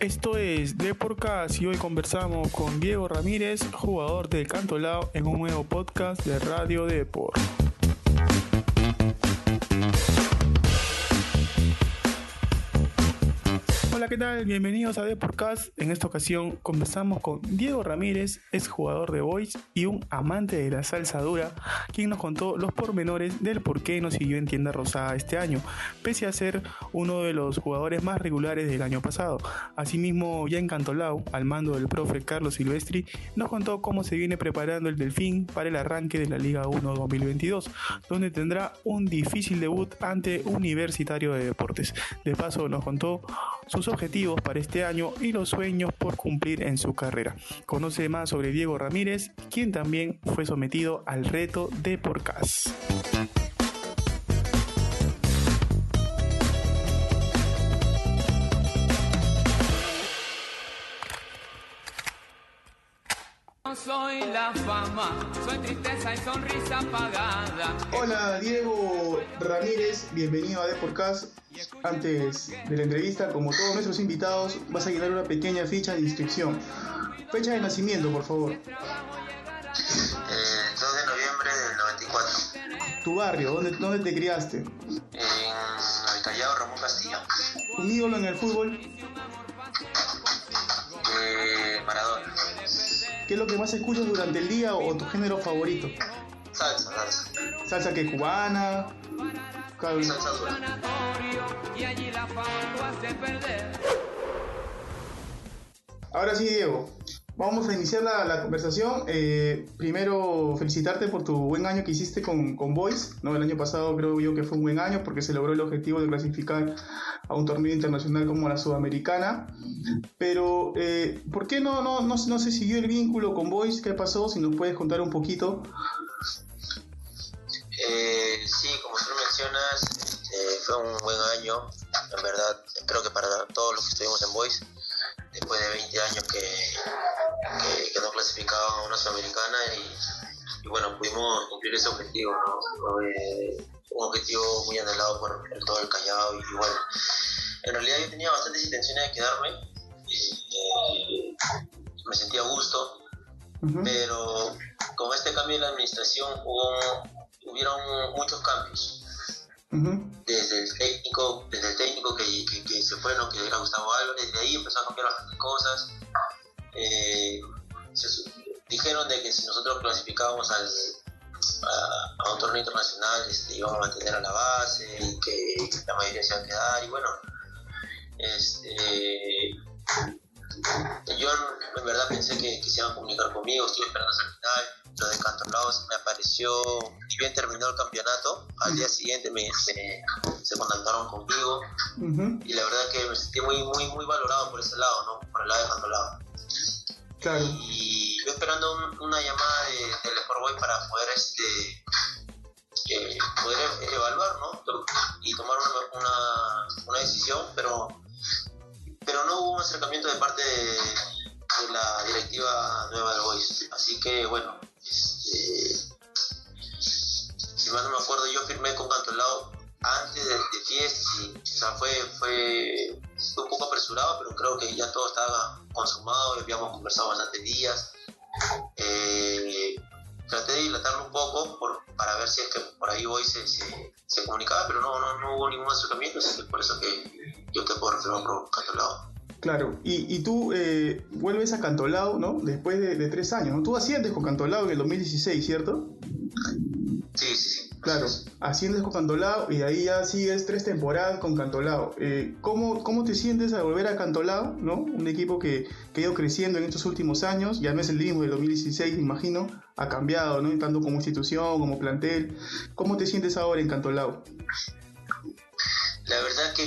Esto es Deporcast y hoy conversamos con Diego Ramírez, jugador del Cantolao, en un nuevo podcast de Radio Deport. ¿Qué tal? Bienvenidos a Deporcast. En esta ocasión conversamos con Diego Ramírez, ex jugador de Boys y un amante de la salsa dura, quien nos contó los pormenores del por qué nos siguió en Tienda Rosada este año, pese a ser uno de los jugadores más regulares del año pasado. Asimismo, ya en Cantolao, al mando del profe Carlos Silvestri, nos contó cómo se viene preparando el Delfín para el arranque de la Liga 1 2022, donde tendrá un difícil debut ante Universitario de Deportes. De paso, nos contó sus objetivos para este año y los sueños por cumplir en su carrera. Conoce más sobre Diego Ramírez, quien también fue sometido al reto de Porcas. soy la fama, soy tristeza y sonrisa apagada. Hola Diego Ramírez, bienvenido a Deporcast. Antes de la entrevista, como todos nuestros invitados, vas a llenar una pequeña ficha de inscripción. Fecha de nacimiento, por favor. Eh, 2 de noviembre del 94. Tu barrio, ¿dónde, dónde te criaste? En el Callao Ramón Castillo. Un ídolo en el fútbol. Eh, Maradona. ¿Qué es lo que más escuchas durante el día o tu género favorito? Salsa, salsa. ¿Salsa que cubana? Perder. Ahora sí, Diego. Vamos a iniciar la, la conversación. Eh, primero, felicitarte por tu buen año que hiciste con, con Boys. ¿no? El año pasado creo yo que fue un buen año porque se logró el objetivo de clasificar a un torneo internacional como la Sudamericana. Pero, eh, ¿por qué no, no, no, no se siguió el vínculo con Boys? ¿Qué pasó? Si nos puedes contar un poquito. Eh, sí, como tú este, fue un buen año. En verdad, creo que para todos los que estuvimos en Boys, después de 20 años que, que, que no clasificaban a una Sudamericana y, y bueno, pudimos cumplir ese objetivo, ¿no? Fue un objetivo muy anhelado por, por todo el Callao y, bueno, en realidad yo tenía bastantes intenciones de quedarme, este, me sentía a gusto, pero con este cambio de la administración hubo, hubieron muchos cambios Desde el técnico desde el técnico que, que, que se fue ¿no? que era Gustavo Álvarez de ahí empezó a cambiar bastantes cosas. Eh, dijeron de que si nosotros clasificábamos al, a, a un torneo internacional este, íbamos a mantener a la base y que la mayoría se iba a quedar y bueno este yo en verdad pensé que, que se iban a comunicar conmigo, estuve esperando hasta el final, lo de Cantolados me apareció, y bien terminó el campeonato, al día siguiente me, me- se contactaron conmigo y la verdad que me sentí muy, muy, muy valorado por ese lado, ¿no? Por el lado de Cantolao. Claro. Y yo esperando un- una llamada de, del Sport Boy para poder este eh, poder evaluar, ¿no? Y tomar una, una, una decisión, pero pero no hubo un acercamiento de parte de, de la directiva nueva del Boys. Así que bueno, este, si mal no me acuerdo, yo firmé con Cantolao antes de, de o sea, fue, fue, un poco apresurado, pero creo que ya todo estaba consumado habíamos conversado bastantes días. Eh, traté de dilatarlo un poco por- para ver si es que por ahí Boys se, comunicaba, pero no, no, no hubo ningún acercamiento, así que por eso que yo te puedo referir por Cantolao. Claro, y, y tú eh, vuelves a Cantolao, ¿no? Después de, de tres años, ¿no? Tú asciendes con Cantolao en el 2016, ¿cierto? Sí, sí, sí. Claro, asciendes con Cantolao y de ahí ya sigues tres temporadas con Cantolao. Eh, ¿cómo, ¿Cómo te sientes al volver a Cantolao, ¿no? Un equipo que, que ha ido creciendo en estos últimos años, ya no es el mismo del 2016, me imagino, ha cambiado, ¿no? Tanto como institución, como plantel. ¿Cómo te sientes ahora en Cantolao? La verdad que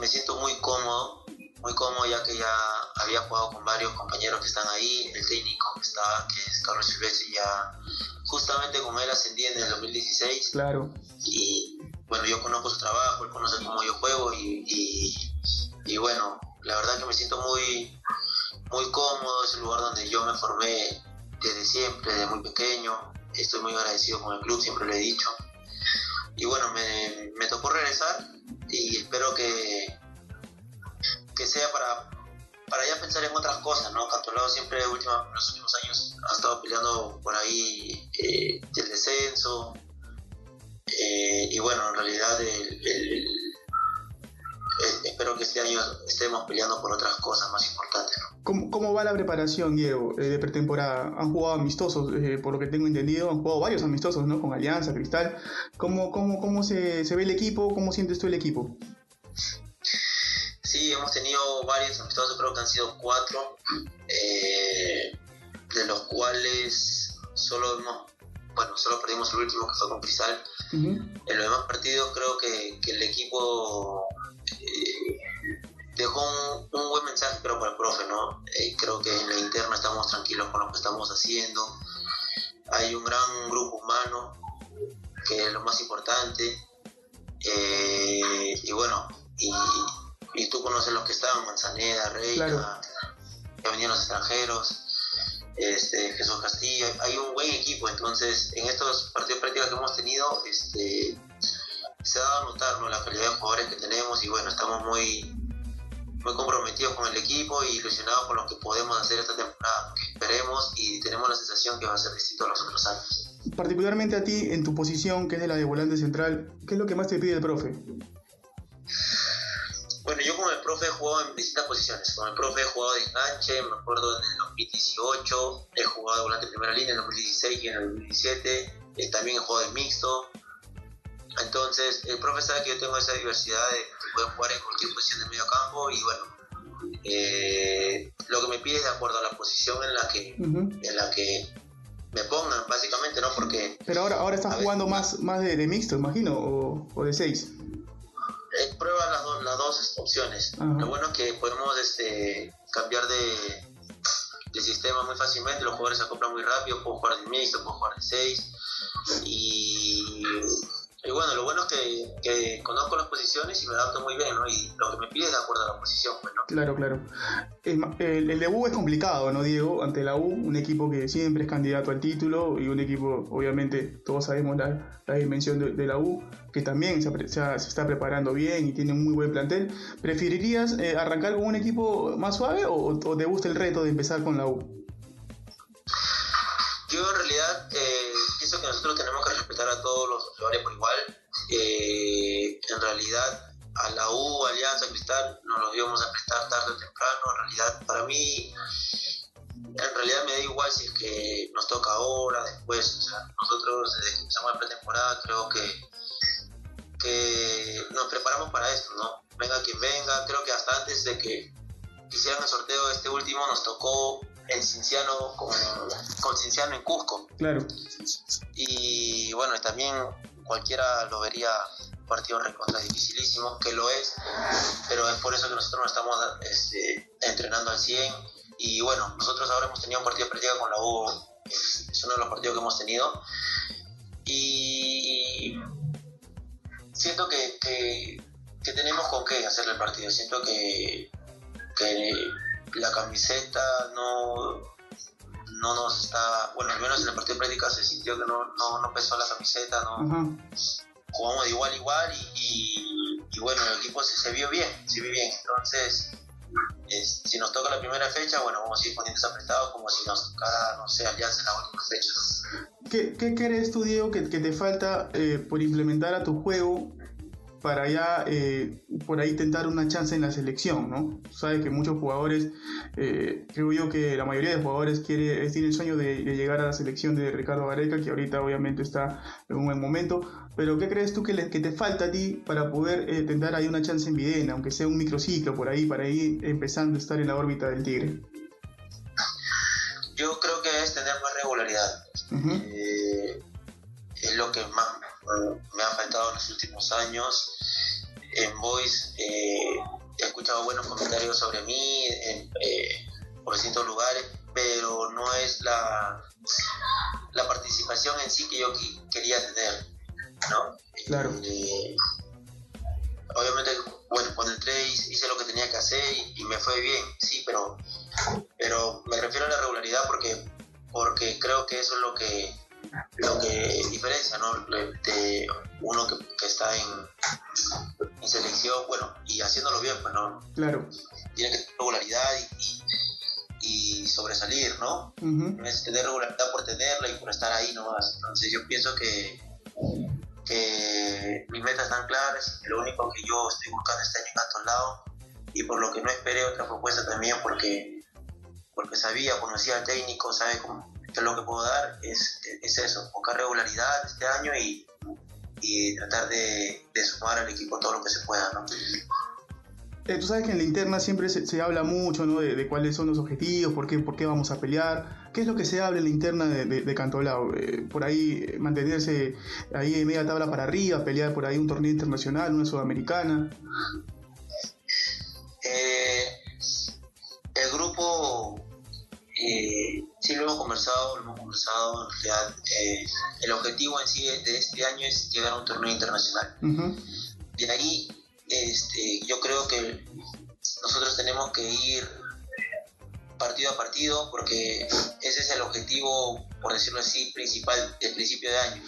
me siento muy cómodo, muy cómodo ya que ya había jugado con varios compañeros que están ahí, el técnico que está, que es Carlos Silvestri, ya justamente con él ascendí en el 2016 Claro, y bueno, yo conozco su trabajo, él conoce cómo yo juego y, y, y bueno, la verdad que me siento muy, muy cómodo, es el lugar donde yo me formé desde siempre, desde muy pequeño, estoy muy agradecido con el club, siempre lo he dicho. Y bueno, me, me tocó regresar y espero que, que sea para, pensar en otras cosas, ¿no? Cantolao siempre última, en los últimos años ha estado peleando por ahí eh, el descenso. Eh, y bueno, en realidad el, el- eh, espero que este año estemos peleando por otras cosas más importantes, ¿no? ¿Cómo, cómo va la preparación, Diego, eh, de pretemporada? Han jugado amistosos, eh, por lo que tengo entendido, han jugado varios amistosos, ¿no? Con Alianza, Cristal. ¿Cómo, cómo, cómo se, se ve el equipo? ¿Cómo sientes tú el equipo? Sí, hemos tenido varios amistosos, creo que han sido cuatro, eh, de los cuales solo hemos, bueno, solo perdimos el último que fue con Cristal. Ujú. En los demás partidos creo que, que el equipo eh, dejó un, un buen mensaje creo para el profe, ¿no? Eh, creo que en la interna estamos tranquilos con lo que estamos haciendo. Hay un gran grupo humano, que es lo más importante. Y bueno, y, y tú conoces los que estaban, Manzaneda, Reina, Claro. que venían los extranjeros, este, Jesús Castillo, hay un buen equipo, entonces en estos partidos prácticos que hemos tenido, este, se ha dado a notar ¿no? la calidad de jugadores que tenemos y bueno, estamos muy, muy comprometidos con el equipo y ilusionados con lo que podemos hacer esta temporada, esperemos y tenemos la sensación que va a ser distinto a los otros años. Particularmente a ti, en tu posición, que es de la de volante central, ¿qué es lo que más te pide el profe? Bueno, yo con el profe he jugado en distintas posiciones. Con el profe he jugado de enganche, me acuerdo en el 2018, he jugado de volante en primera línea en el 2016 y en el 2017, eh, también he jugado de mixto. Entonces, el profe sabe que yo tengo esa diversidad de que puedo jugar en cualquier posición del medio campo y bueno, eh, lo que me pide es de acuerdo a la posición en la que, en la que me pongan, básicamente, ¿no? Porque Pero ahora, ahora estás jugando más, más de, de mixto, imagino, o, o de seis. Eh, prueba las, dos- las dos opciones. Lo bueno es que podemos este, cambiar de, de sistema muy fácilmente, los jugadores se acoplan muy rápido, puedo jugar de mixto, puedo jugar de 6 y, y bueno, lo bueno es que, que conozco las posiciones y me adapto muy bien, ¿no? Y lo que me pide es de acuerdo a la posición, pues, ¿no? Claro, claro. El, ma- el, el debut es complicado, ¿no, Diego? Ante la U, un equipo que siempre es candidato al título y un equipo, obviamente, todos sabemos la, la dimensión de, de la U, que también se, está preparando bien y tiene un muy buen plantel. ¿Preferirías eh, arrancar con un equipo más suave o, o te gusta el reto de empezar con la U? Yo en realidad eh, pienso que nosotros tenemos que respetar a todos los rivales de que hicieran el sorteo este último nos tocó en Cinciano con, con Cinciano en Cusco. Claro, y bueno también cualquiera lo vería un partido recontra dificilísimo que lo es pero es por eso que nosotros nos estamos este, entrenando al 100 y bueno nosotros ahora hemos tenido un partido de práctica con la U es, es uno de los partidos que hemos tenido. Y siento que, que, que tenemos con qué hacerle el partido siento que que la camiseta no, no nos está, bueno, al menos en el partido de práctica se sintió que no, no, no pesó la camiseta, no jugamos de igual a igual y, y, y bueno, el equipo se, se vio bien, se vio bien, entonces es- si nos toca la primera fecha, bueno, vamos a ir poniendo apretados como si nos tocara, no sé, Alianza en la última fecha. ¿Qué, qué crees tú, Diego, que, que te falta eh, por implementar a tu juego para ya eh, por ahí tentar una chance en la selección, ¿no? Sabes que muchos jugadores, eh, creo yo que la mayoría de jugadores quiere, tiene el sueño de, de llegar a la selección de Ricardo Gareca, que ahorita obviamente está en un buen momento, pero ¿qué crees tú que, le- que te falta a ti para poder eh, tentar ahí una chance en Videna, aunque sea un microciclo por ahí, para ir empezando a estar en la órbita del Tigre? Yo creo que es tener más regularidad. Ujú. Eh, es lo que más me ha faltado en los últimos años. En Voice eh, he escuchado buenos comentarios sobre mí en- eh, por distintos lugares, pero no es la, la participación en sí que yo qui- quería tener. ¿no? Claro. Eh, obviamente, bueno, cuando entré hice hice lo que tenía que hacer y, y me fue bien, sí, pero, pero me refiero a la regularidad porque, porque creo que eso es lo que, lo que diferencia, ¿no? De uno que, que está en, en selección, bueno, y haciéndolo bien, pues no, Claro, tiene que tener regularidad y, sobresalir, ¿no? Ujú. No es tener regularidad por tenerla y por estar ahí nomás. Entonces yo pienso que, que mis metas están claras, lo único que yo estoy buscando este año en tantos lados y por lo que no esperé otra propuesta también porque, porque sabía, conocía al técnico, sabe cómo, lo que puedo dar, es, es eso, buscar regularidad este año y, y tratar de, de sumar al equipo todo lo que se pueda, ¿no? Eh, tú sabes que en la interna siempre se, se habla mucho ¿no? de, de cuáles son los objetivos, por qué, por qué vamos a pelear. ¿Qué es lo que se habla en la interna de, de, de Cantolao? Eh, por ahí eh, mantenerse ahí en media tabla para arriba, pelear por ahí un torneo internacional, una sudamericana. Eh, el grupo, eh, sí lo hemos conversado, lo hemos conversado, en realidad, eh, el objetivo en sí de este año es llegar a un torneo internacional. Ujú. De ahí, este, yo creo que nosotros tenemos que ir partido a partido porque ese es el objetivo, por decirlo así, principal del principio de año.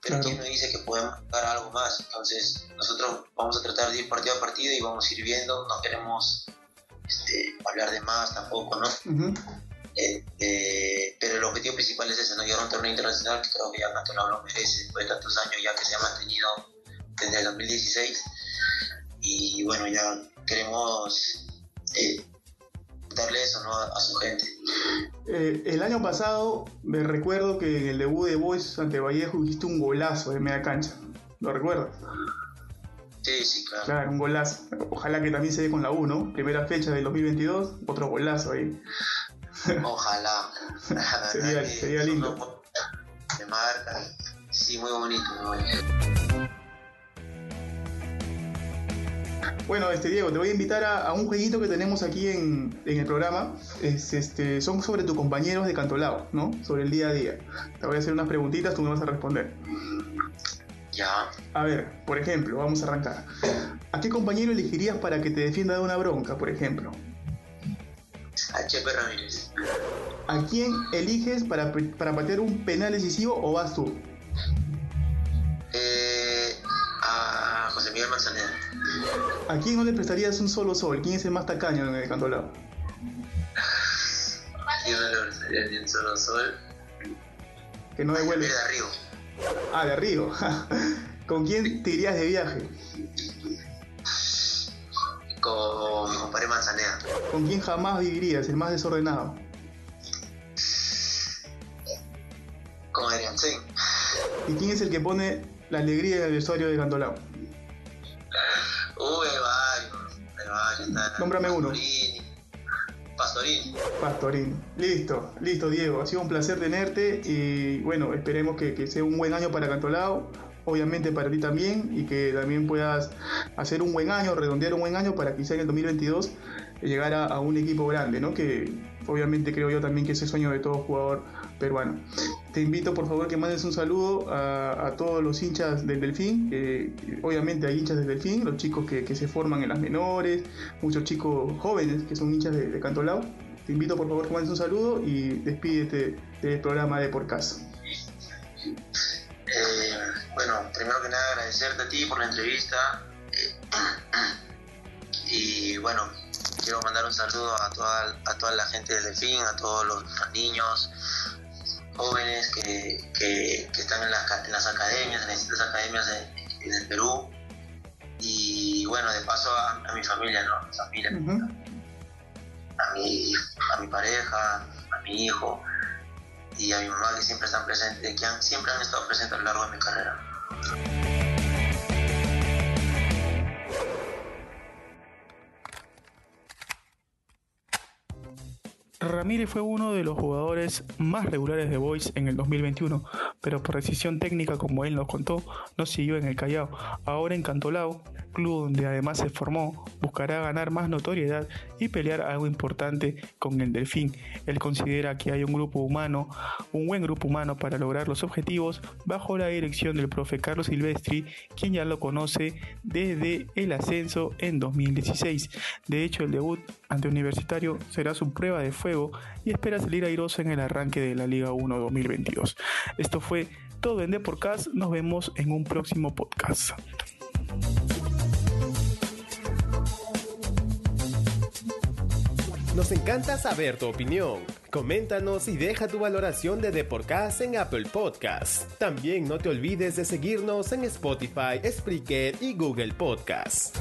Pero Claro. quién nos dice que podemos dar algo más. Entonces, nosotros vamos a tratar de ir partido a partido y vamos a ir viendo. No queremos este, hablar de más tampoco, ¿no? Ujú. Eh, eh, pero el objetivo principal es ese, ¿no? Llegar a un torneo internacional que creo que ya Cantolao lo merece después de tantos años ya que se ha mantenido desde el 2016 y bueno, ya queremos eh, darle eso ¿no? a, a su gente. Eh, el año pasado me recuerdo que en el debut de Boys ante Vallejo hiciste un golazo de media cancha. ¿Lo recuerdas? Sí, sí, claro. Claro, un golazo. Ojalá que también se dé con la U, ¿no? Primera fecha del 2022, otro golazo ahí. Ojalá. La Sería- lindo. De. Sí, muy bonito, muy bonito. Bueno, este Diego, te voy a invitar a, a un jueguito que tenemos aquí en, en el programa. Es, este, son sobre tus compañeros de Cantolao, ¿no? Sobre el día a día. Te voy a hacer unas preguntitas, tú me vas a responder. Ya. A ver, por ejemplo, vamos a arrancar. ¿A qué compañero elegirías para que te defienda de una bronca, por ejemplo? A Chepe Ramírez. ¿A quién eliges para, para patear un penal decisivo o vas tú? Eh, a José Miguel Manzanera. ¿A quién no le prestarías un solo sol? ¿Quién es el más tacaño en el Cantolao? Yo no le prestaría ni un solo sol. Que no devuelve. De arriba. Ah, de Río. ¿Con quién te irías de viaje? Con mi compadre Manzanera. ¿Con quién jamás vivirías? El más desordenado. Con Adrián Sen. ¿Y quién es el que pone la alegría en el vestuario de Cantolao? Uy, hay varios. Hay varios. Está Nómbrame uno. Pastorini. Pastorini. Pastorín. Listo, listo Diego. Ha sido un placer tenerte y bueno, esperemos que, que sea un buen año para Cantolao. Obviamente para ti también y que también puedas hacer un buen año, redondear un buen año para quizá en el 2022 llegar a, un equipo grande, ¿no? Que obviamente creo yo también que es el sueño de todo jugador peruano. Te invito por favor que mandes un saludo a, todos los hinchas del Delfín, obviamente hay hinchas del Delfín, los chicos que, se forman en las menores, muchos chicos jóvenes que son hinchas de, Cantolao. Te invito por favor que mandes un saludo y despídete del programa de Porcas. Eh, bueno, primero que nada agradecerte a ti por la entrevista. eh, y bueno, quiero mandar un saludo a toda, a toda la gente del Delfín, a todos los, niños jóvenes que, que- que están en las, en las academias, en las distintas academias en, en el Perú. Y bueno, de paso a, a mi familia, ¿no? A mi familia, Ujú. a, mi, a mi pareja, a mi hijo y a mi mamá que siempre están presentes, que han- siempre han estado presentes a lo largo de mi carrera. Ramírez fue uno de los jugadores más regulares de Boys en el 2021, pero por decisión técnica, como él nos contó, no siguió en el Callao. Ahora en Cantolao, club donde además se formó, buscará ganar más notoriedad y pelear algo importante con el Delfín. Él considera que hay un grupo humano, un buen grupo humano para lograr los objetivos bajo la dirección del profe Carlos Silvestri, quien ya lo conoce desde el ascenso en 2016. De hecho, el debut ante Universitario será su prueba de fuego y espera salir airoso en el arranque de la Liga 1 2022. Esto fue todo en Deporcast. Nos vemos en un próximo podcast. Nos encanta saber tu opinión. Coméntanos y deja tu valoración de The Podcast en Apple Podcast. También no te olvides de seguirnos en Spotify, Spreaker y Google Podcast.